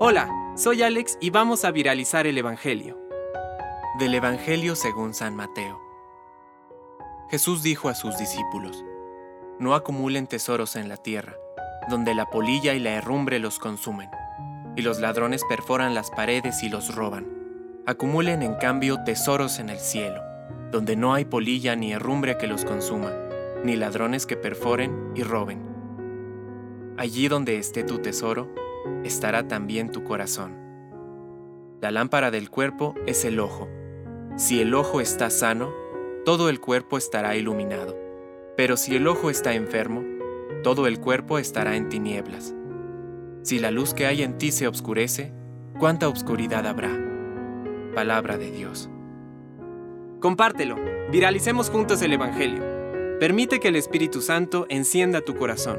Hola, soy Alex y vamos a viralizar el Evangelio. Del Evangelio según San Mateo. Jesús dijo a sus discípulos, No acumulen tesoros en la tierra, donde la polilla y la herrumbre los consumen, y los ladrones perforan las paredes y los roban. Acumulen en cambio tesoros en el cielo, donde no hay polilla ni herrumbre que los consuma, ni ladrones que perforen y roben. Allí donde esté tu tesoro, estará también tu corazón. La lámpara del cuerpo es el ojo. Si el ojo está sano, todo el cuerpo estará iluminado. Pero si el ojo está enfermo, todo el cuerpo estará en tinieblas. Si la luz que hay en ti se obscurece, ¿cuánta obscuridad habrá? Palabra de Dios. Compártelo, viralicemos juntos el Evangelio. Permite que el Espíritu Santo encienda tu corazón.